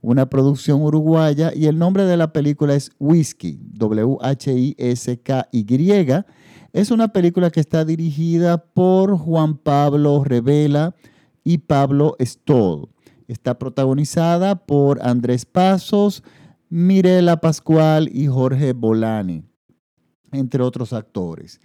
una producción uruguaya, y el nombre de la película es Whiskey, W-H-I-S-K-Y. Es una película que está dirigida por Juan Pablo Revela y Pablo Stoll. Está protagonizada por Andrés Pasos, Mirela Pascual y Jorge Bolani, entre otros actores.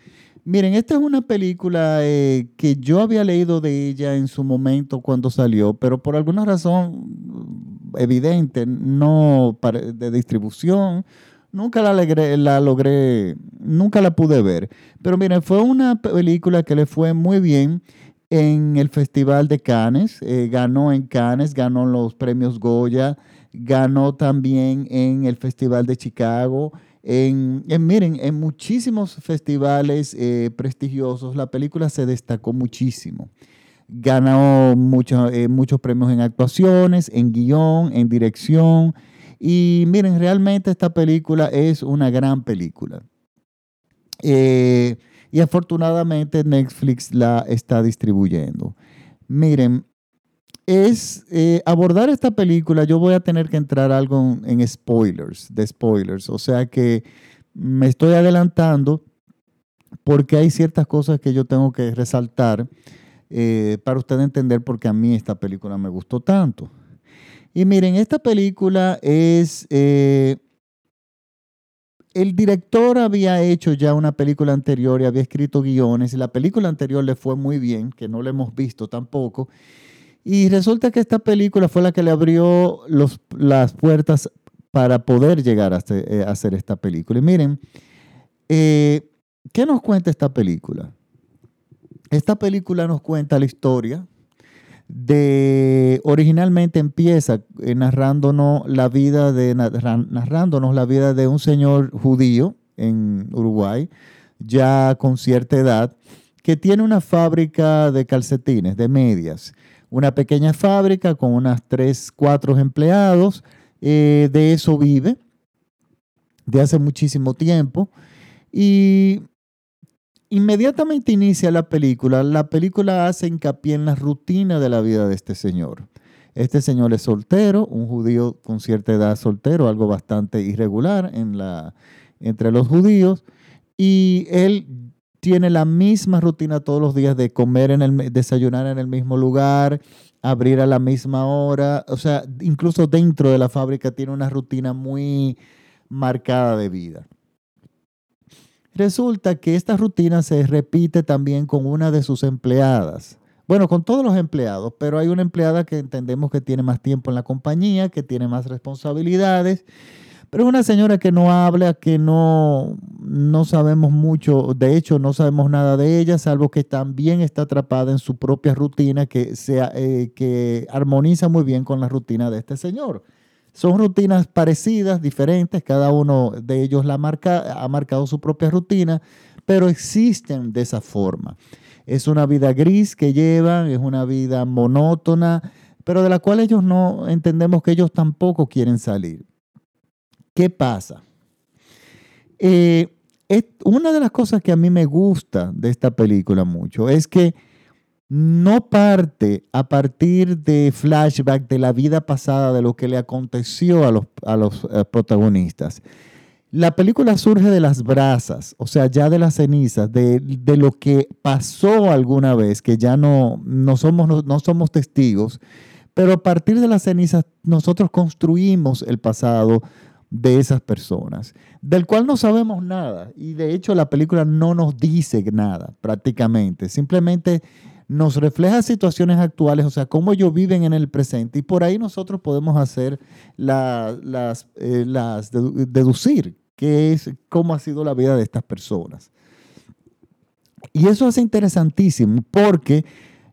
Miren, esta es una película eh, que yo había leído de ella en su momento cuando salió, pero por alguna razón evidente, no de distribución, nunca la, logré, nunca la pude ver. Pero miren, fue una película que le fue muy bien en el Festival de Cannes, eh, ganó en Cannes, ganó los premios Goya, ganó también en el Festival de Chicago. En, miren, en muchísimos festivales eh, prestigiosos la película se destacó muchísimo. Ganó muchos, eh, muchos premios en actuaciones, en guion, en dirección. Y miren, realmente esta película es una gran película. Eh, y afortunadamente Netflix la está distribuyendo. Miren, es eh, abordar esta película, yo voy a tener que entrar algo en spoilers, de spoilers, o sea que me estoy adelantando porque hay ciertas cosas que yo tengo que resaltar eh, para usted entender por qué a mí esta película me gustó tanto. Y miren, esta película es... Eh, el director había hecho ya una película anterior y había escrito guiones y la película anterior le fue muy bien, que no la hemos visto tampoco. Y resulta que esta película fue la que le abrió las puertas para poder llegar a eh, hacer, esta película. Y miren, ¿qué nos cuenta esta película? Esta película nos cuenta la historia de, originalmente empieza eh, narrándonos la vida de, narrándonos la vida de un señor judío en Uruguay, ya con cierta edad, que tiene una fábrica de calcetines, de medias, una pequeña fábrica con unas tres, cuatro empleados, eh, de eso vive, de hace muchísimo tiempo, y inmediatamente inicia la película, la película hace hincapié en la rutina de la vida de este señor. Este señor es soltero, un judío con cierta edad soltero, algo bastante irregular en la, entre los judíos, y él tiene la misma rutina todos los días de comer en el, desayunar en el mismo lugar, abrir a la misma hora, o sea, incluso dentro de la fábrica tiene una rutina muy marcada de vida. Resulta que esta rutina se repite también con una de sus empleadas. Bueno, con todos los empleados, pero hay una empleada que entendemos que tiene más tiempo en la compañía, que tiene más responsabilidades, pero es una señora que no habla, que no, no sabemos mucho, de hecho no sabemos nada de ella, salvo que también está atrapada en su propia rutina que, sea, eh, que armoniza muy bien con la rutina de este señor. Son rutinas parecidas, diferentes, cada uno de ellos la marca, ha marcado su propia rutina, pero existen de esa forma. Es una vida gris que llevan, es una vida monótona, pero de la cual ellos no entendemos que ellos tampoco quieren salir. ¿Qué pasa? Eh, una de las cosas que a mí me gusta de esta película mucho es que no parte a partir de flashback de la vida pasada, de lo que le aconteció a los, a los eh, protagonistas. La película surge de las brasas, o sea, ya de las cenizas, de, lo que pasó alguna vez, que ya no, no, somos, no somos testigos, pero a partir de las cenizas nosotros construimos el pasado de esas personas, del cual no sabemos nada. Y de hecho la película no nos dice nada prácticamente. Simplemente nos refleja situaciones actuales, o sea, cómo ellos viven en el presente. Y por ahí nosotros podemos hacer las, eh, deducir qué es, cómo ha sido la vida de estas personas. Y eso es interesantísimo porque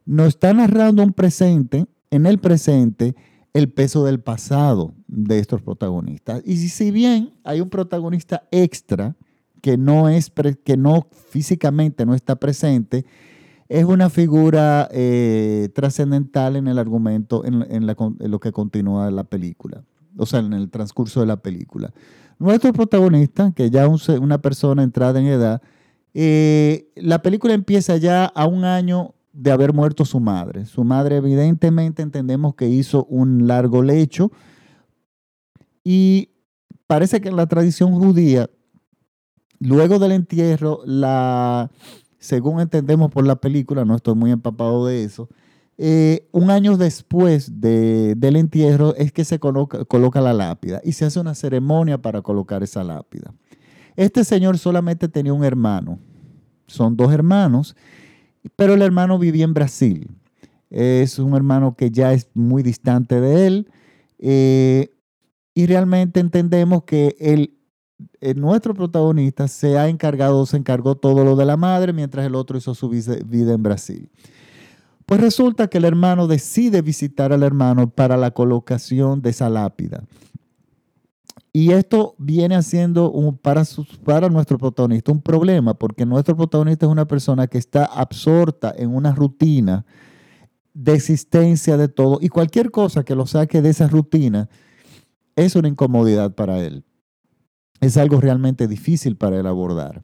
nos está narrando un presente, en el presente, el peso del pasado de estos protagonistas. Y si bien hay un protagonista extra, que no, es que no físicamente no está presente, es una figura eh, trascendental en el argumento, en, lo que continúa la película, o sea, en el transcurso de la película. Nuestro protagonista, que ya es una persona entrada en edad, eh, la película empieza ya a un año de haber muerto su madre. Su madre evidentemente entendemos que hizo un largo lecho y parece que en la tradición judía, luego del entierro, la según entendemos por la película, no estoy muy empapado de eso, eh, un año después del entierro es que se coloca, la lápida y se hace una ceremonia para colocar esa lápida. Este señor solamente tenía un hermano, son dos hermanos, pero el hermano vivía en Brasil. Es un hermano que ya es muy distante de él eh, y realmente entendemos que eh, nuestro protagonista se ha encargado, se encargó todo lo de la madre, mientras el otro hizo su vida en Brasil. Pues resulta que el hermano decide visitar al hermano para la colocación de esa lápida. Y esto viene haciendo un, para, para nuestro protagonista un problema, porque nuestro protagonista es una persona que está absorta en una rutina de existencia de todo, y cualquier cosa que lo saque de esa rutina es una incomodidad para él es algo realmente difícil para él abordar.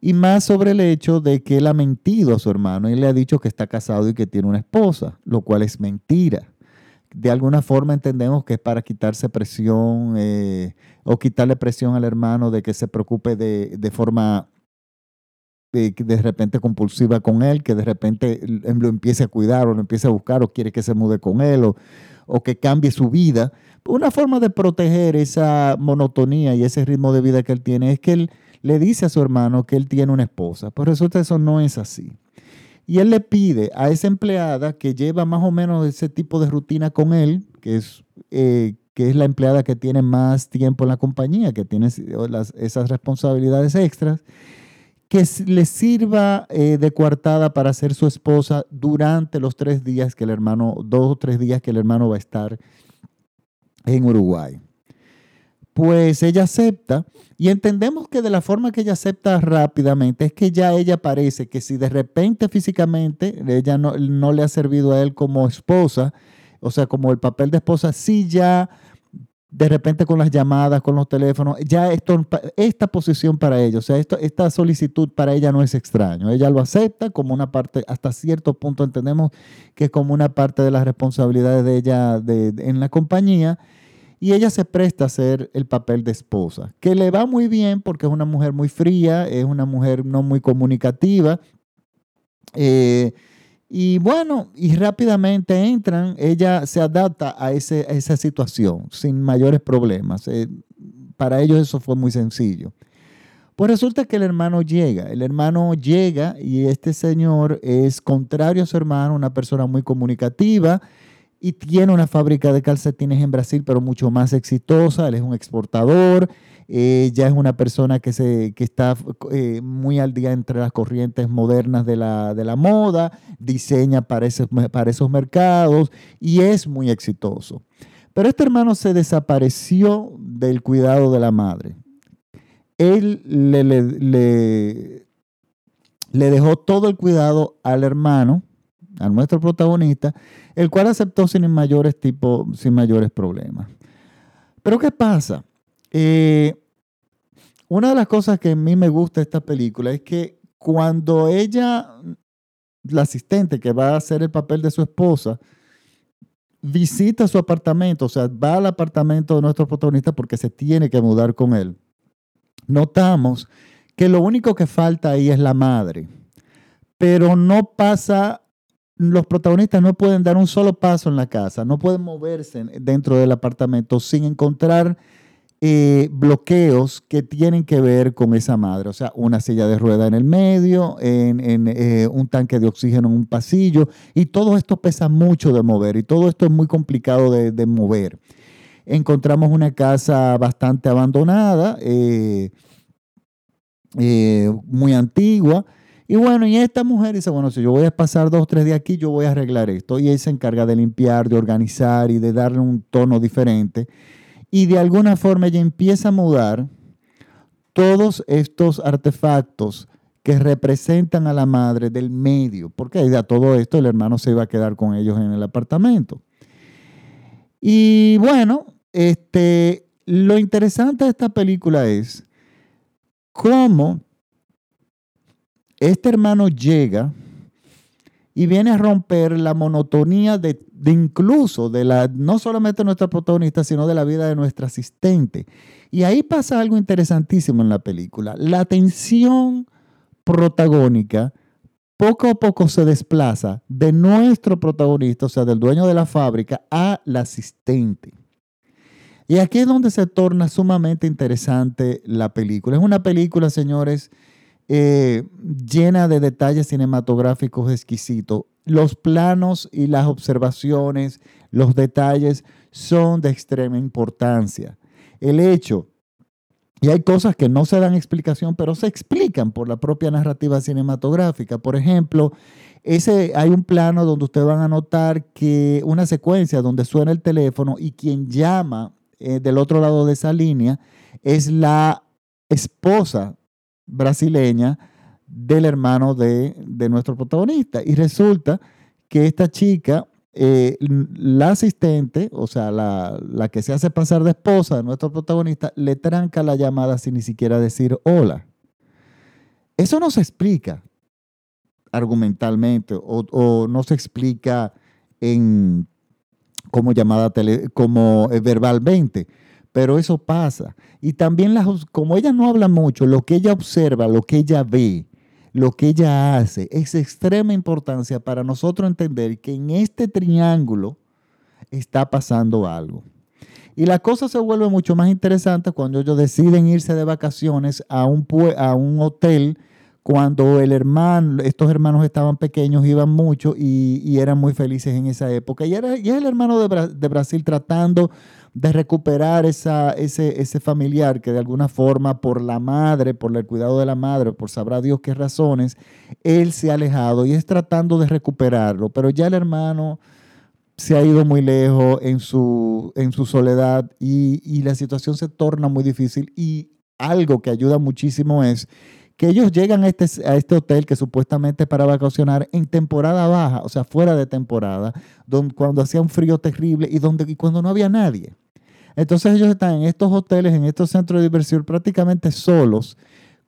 Y más sobre el hecho de que él ha mentido a su hermano y le ha dicho que está casado y que tiene una esposa, lo cual es mentira. De alguna forma entendemos que es para quitarse presión eh, o quitarle presión al hermano de que se preocupe de, de forma de, de, repente compulsiva con él, que de repente lo empiece a cuidar o lo empiece a buscar o quiere que se mude con él o, o que cambie su vida. Una forma de proteger esa monotonía y ese ritmo de vida que él tiene es que él le dice a su hermano que él tiene una esposa. Pues resulta que eso no es así. Y él le pide a esa empleada que lleva más o menos ese tipo de rutina con él, que es, eh, que es la empleada que tiene más tiempo en la compañía, que tiene esas responsabilidades extras, que le sirva eh, de coartada para ser su esposa durante los tres días que el hermano, dos o tres días que el hermano va a estar en Uruguay. Pues ella acepta y entendemos que de la forma que ella acepta rápidamente es que ya ella parece que si de repente físicamente ella no, no le ha servido a él como esposa, o sea, como el papel de esposa, sí ya de repente con las llamadas, con los teléfonos, ya esto, esta posición para ella, o sea, esto, esta solicitud para ella no es extraño. Ella lo acepta como una parte, hasta cierto punto entendemos que es como una parte de las responsabilidades de ella en la compañía. Y ella se presta a hacer el papel de esposa, que le va muy bien porque es una mujer muy fría, es una mujer no muy comunicativa. Eh, y bueno, y rápidamente entran, ella se adapta a, esa situación sin mayores problemas. Eh, para ellos eso fue muy sencillo. Pues resulta que el hermano llega, el hermano llega y este señor es contrario a su hermano, una persona muy comunicativa y tiene una fábrica de calcetines en Brasil, pero mucho más exitosa, él es un exportador, ella es una persona que, se, está eh, muy al día entre las corrientes modernas de la, moda, diseña para, para esos mercados y es muy exitoso. Pero este hermano se desapareció del cuidado de la madre. Él le, le, le dejó todo el cuidado al hermano, a nuestro protagonista, el cual aceptó sin mayores, tipo, sin mayores problemas. Pero ¿qué pasa? Eh, una de las cosas que a mí me gusta de esta película es que cuando ella, la asistente que va a hacer el papel de su esposa, visita su apartamento, o sea, va al apartamento de nuestro protagonista porque se tiene que mudar con él, notamos que lo único que falta ahí es la madre, pero no pasa, los protagonistas no pueden dar un solo paso en la casa, no pueden moverse dentro del apartamento sin encontrar eh, bloqueos que tienen que ver con esa madre, o sea, una silla de rueda en el medio, en, eh, un tanque de oxígeno en un pasillo, y todo esto pesa mucho de mover, y todo esto es muy complicado de, mover. Encontramos una casa bastante abandonada, eh, muy antigua, y bueno, y esta mujer dice, bueno, si yo voy a pasar dos tres días aquí, yo voy a arreglar esto. Y ella se encarga de limpiar, de organizar y de darle un tono diferente y de alguna forma ella empieza a mudar todos estos artefactos que representan a la madre del medio, porque a todo esto el hermano se iba a quedar con ellos en el apartamento. Y bueno, este, lo interesante de esta película es cómo este hermano llega y viene a romper la monotonía de, incluso de la, no solamente de nuestra protagonista, sino de la vida de nuestra asistente. Y ahí pasa algo interesantísimo en la película. La tensión protagónica poco a poco se desplaza de nuestro protagonista, o sea, del dueño de la fábrica, a la asistente. Y aquí es donde se torna sumamente interesante la película. Es una película, señores, eh, llena de detalles cinematográficos exquisitos. Los planos y las observaciones, los detalles son de extrema importancia. El hecho y hay cosas que no se dan explicación, pero se explican por la propia narrativa cinematográfica. Por ejemplo, ese, hay un plano donde ustedes van a notar que una secuencia donde suena el teléfono y quien llama eh, del otro lado de esa línea es la esposa brasileña del hermano de, de nuestro protagonista. Y resulta que esta chica eh, la asistente, o sea, la, la, que se hace pasar de esposa de nuestro protagonista, le tranca la llamada sin ni siquiera decir hola. Eso no se explica argumentalmente o, no se explica en como llamada tele, como eh, verbalmente, pero eso pasa. Y también como ella no habla mucho, lo que ella observa, lo que ella ve, lo que ella hace es de extrema importancia para nosotros entender que en este triángulo está pasando algo. Y la cosa se vuelve mucho más interesante cuando ellos deciden irse de vacaciones a un, a un hotel cuando el hermano, estos hermanos estaban pequeños, iban mucho y, eran muy felices en esa época. Y, era, y es el hermano de, de Brasil tratando de recuperar esa, ese, ese familiar que de alguna forma por la madre, por el cuidado de la madre, por sabrá Dios qué razones, él se ha alejado y es tratando de recuperarlo, pero ya el hermano se ha ido muy lejos en su, en su soledad y, y la situación se torna muy difícil y algo que ayuda muchísimo es que ellos llegan a este, este hotel que supuestamente es para vacacionar en temporada baja, o sea, fuera de temporada, donde, cuando hacía un frío terrible y, donde, y cuando no había nadie. Entonces ellos están en estos hoteles, en estos centros de diversión prácticamente solos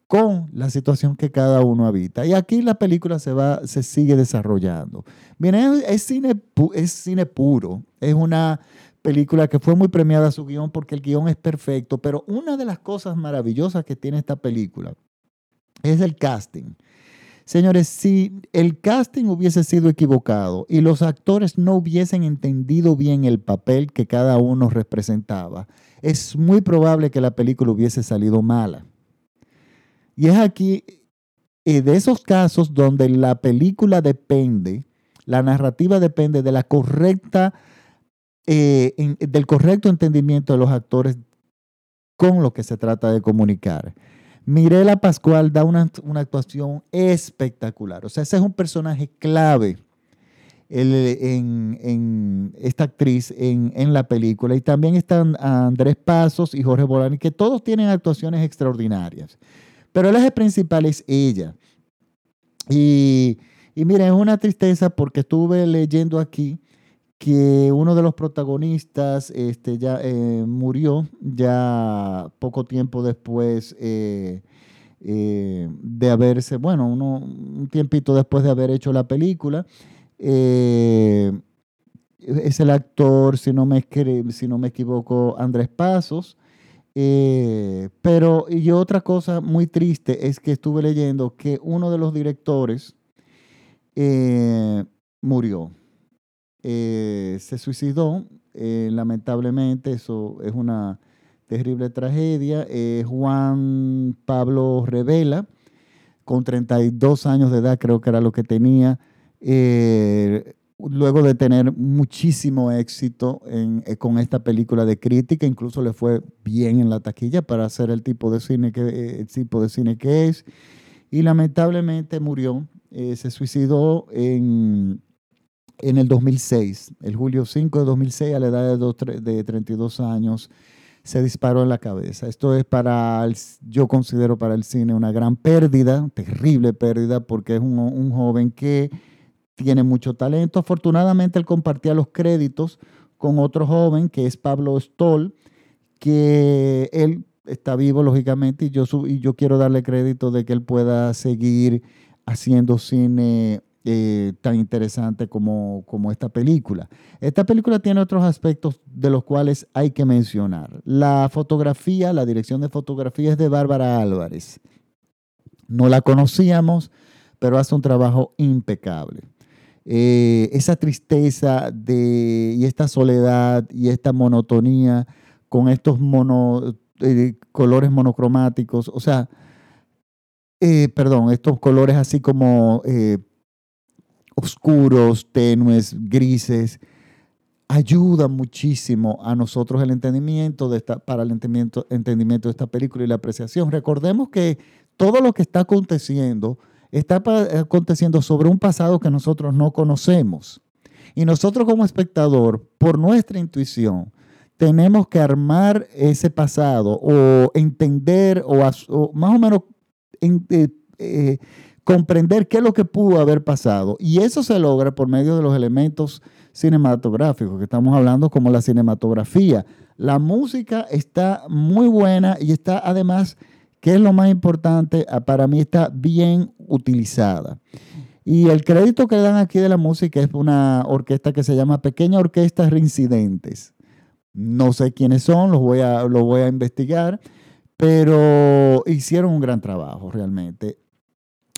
con la situación que cada uno habita. Y aquí la película se, va, se sigue desarrollando. Miren, es, cine, es cine puro, es una película que fue muy premiada su guion porque el guion es perfecto, pero una de las cosas maravillosas que tiene esta película es el casting. Señores, si el casting hubiese sido equivocado y los actores no hubiesen entendido bien el papel que cada uno representaba, es muy probable que la película hubiese salido mala. Y es aquí eh, de esos casos donde la película depende, la narrativa depende de la correcta, eh, del correcto entendimiento de los actores con lo que se trata de comunicar. Mirela Pascual da una, actuación espectacular. O sea, ese es un personaje clave en, esta actriz en, la película. Y también están Andrés Pasos y Jorge Bolani, que todos tienen actuaciones extraordinarias. Pero el eje principal es ella. Y, y miren, es una tristeza porque estuve leyendo aquí que uno de los protagonistas este, ya eh, murió ya poco tiempo después eh, eh, de haberse, bueno, uno, un tiempito después de haber hecho la película. es el actor, si no me, si no me equivoco, Andrés Pasos. pero, y otra cosa muy triste es que estuve leyendo que uno de los directores murió eh, se suicidó. Eh, lamentablemente, eso es una terrible tragedia. Eh, Juan Pablo Revela, con 32 años de edad, creo que era lo que tenía, luego de tener muchísimo éxito con esta película de crítica, incluso le fue bien en la taquilla para hacer el tipo de cine que, el tipo de cine que es, y lamentablemente murió, se suicidó en en el 2006, el julio 5 de 2006, a la edad de, 32 años, se disparó en la cabeza. Esto es para, yo considero para el cine una gran pérdida, terrible pérdida, porque es un, joven que tiene mucho talento. Afortunadamente él compartía los créditos con otro joven que es Pablo Stoll, que él está vivo lógicamente y yo, y yo quiero darle crédito de que él pueda seguir haciendo cine eh, tan interesante como, como esta película. Esta película tiene otros aspectos de los cuales hay que mencionar. La fotografía, la dirección de fotografía es de Bárbara Álvarez. No la conocíamos, pero hace un trabajo impecable. Eh, esa tristeza de, y esta soledad y esta monotonía con estos eh, colores monocromáticos, o sea, perdón, estos colores así como oscuros, tenues, grises, ayuda muchísimo a nosotros el entendimiento de esta, para el entendimiento, entendimiento de esta película y la apreciación. Recordemos que todo lo que está aconteciendo está aconteciendo sobre un pasado que nosotros no conocemos. Y nosotros como espectador, por nuestra intuición, tenemos que armar ese pasado o entender o, más o menos eh, eh, comprender qué es lo que pudo haber pasado. Y eso se logra por medio de los elementos cinematográficos que estamos hablando, como la cinematografía. La música está muy buena y está además, que es lo más importante, ah, para mí está bien utilizada. Y el crédito que dan aquí de la música es una orquesta que se llama Pequeña Orquesta Reincidentes. No sé quiénes son, los voy a, los voy a investigar, pero hicieron un gran trabajo realmente.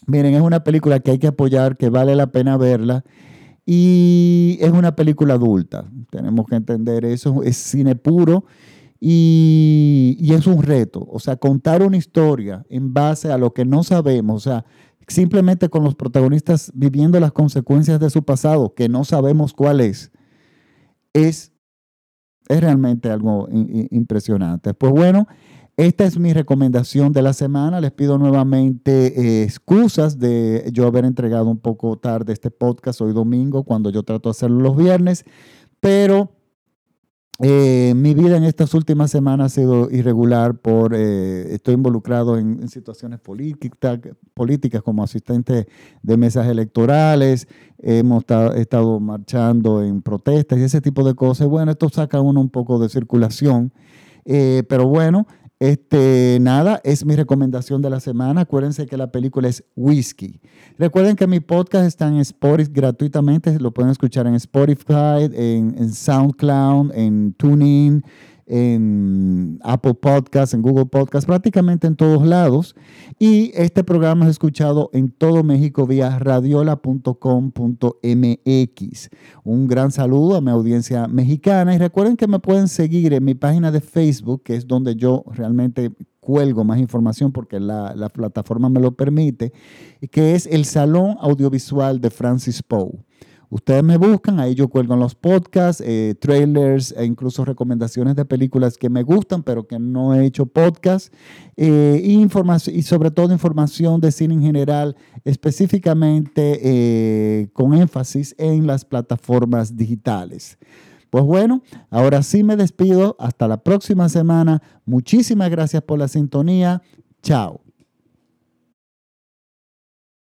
Miren, es una película que hay que apoyar, que vale la pena verla. Y es una película adulta. Tenemos que entender eso. Es cine puro y, y, es un reto. O sea, contar una historia en base a lo que no sabemos. O sea, simplemente con los protagonistas viviendo las consecuencias de su pasado, que no sabemos cuál es, es, es realmente algo impresionante. Pues bueno. Esta es mi recomendación de la semana. Les pido nuevamente eh, excusas de yo haber entregado un poco tarde este podcast hoy domingo, cuando yo trato de hacerlo los viernes, pero eh, mi vida en estas últimas semanas ha sido irregular por, eh, estoy involucrado en, situaciones políticas, como asistente de mesas electorales, hemos estado marchando en protestas y ese tipo de cosas. Bueno, esto saca uno un poco de circulación, pero bueno, este, nada, es mi recomendación de la semana. Acuérdense que la película es Whiskey. Recuerden que mi podcast está en Spotify gratuitamente. Lo pueden escuchar en Spotify, en, en SoundCloud, en TuneIn en Apple Podcasts, en Google Podcasts, prácticamente en todos lados. Y este programa es escuchado en todo México vía radiola.com.mx. Un gran saludo a mi audiencia mexicana y recuerden que me pueden seguir en mi página de Facebook, que es donde yo realmente cuelgo más información porque la, la plataforma me lo permite, que es el Salón Audiovisual de Francis Poe. Ustedes me buscan, ahí yo cuelgo los podcasts, eh, trailers e incluso recomendaciones de películas que me gustan, pero que no he hecho podcast, eh, y, y sobre todo información de cine en general, específicamente eh, con énfasis en las plataformas digitales. Pues bueno, ahora sí me despido. Hasta la próxima semana. Muchísimas gracias por la sintonía. Chao.